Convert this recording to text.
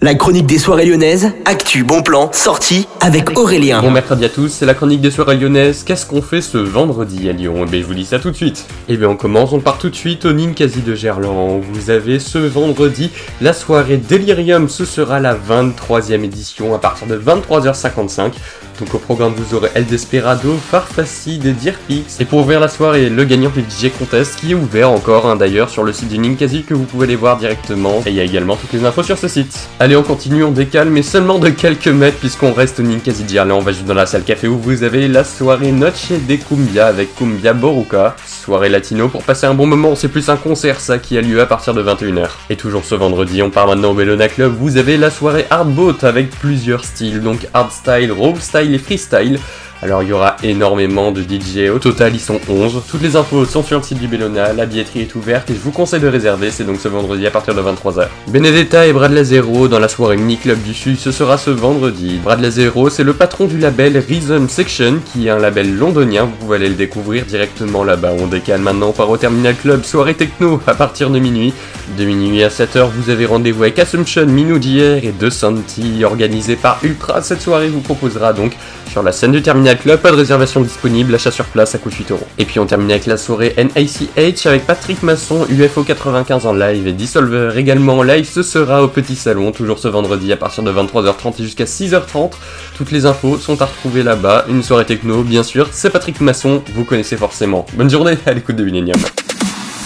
La chronique des soirées lyonnaises, actu, bon plan, sortie avec Aurélien. Bon mercredi à tous, c'est la chronique des soirées lyonnaises. Qu'est-ce qu'on fait ce vendredi à Lyon? Eh bien je vous dis ça tout de suite. Eh bien on commence, on part tout de suite au Ninkasi de Gerland. Vous avez ce vendredi la soirée Delirium, ce sera la 23e édition à partir de 23h55. Donc au programme vous aurez El Desperado, Farfacide et Dirpix. Et pour ouvrir la soirée, le gagnant du DJ Contest qui est ouvert encore hein, d'ailleurs sur le site du Ninkasi que vous pouvez aller voir directement. Et il y a également toutes les infos sur ce site. Allez on continue, on décale mais seulement de quelques mètres puisqu'on reste au Ninkasi Là on va juste dans la salle café où vous avez la soirée Noche de Cumbia avec Cumbia Boruca. Soirée latino pour passer un bon moment, c'est plus un concert ça qui a lieu à partir de 21h. Et toujours ce vendredi, on part maintenant au Bellona Club, vous avez la soirée Hardboat avec plusieurs styles, donc hardstyle, style les freestyle. Alors il y aura énormément de DJ, au total ils sont 11. Toutes les infos sont sur le site du Bellona, la billetterie est ouverte et je vous conseille de réserver, c'est donc ce vendredi à partir de 23h. Benedetta et Brad Lazero dans la soirée Mini Club du Sud, ce sera ce vendredi. Brad Lazero c'est le patron du label Rhythm Section qui est un label londonien, vous pouvez aller le découvrir directement là-bas. On décale maintenant par au Terminal Club, soirée techno à partir de minuit. De minuit à 7h vous avez rendez-vous avec Assumption, Minou d'hier et De Santi organisé par Ultra. Cette soirée vous proposera donc sur la scène du Terminal Club, pas de réservation disponible, achat sur place, à coûte 8 euros. Et puis on termine avec la soirée NACH avec Patrick Masson, UFO 95 en live et Dissolver également en live. Ce sera au Petit Salon, toujours ce vendredi à partir de 23h30 et jusqu'à 6h30. Toutes les infos sont à retrouver là-bas. Une soirée techno, bien sûr, c'est Patrick Masson, vous connaissez forcément. Bonne journée à l'écoute de Millennium.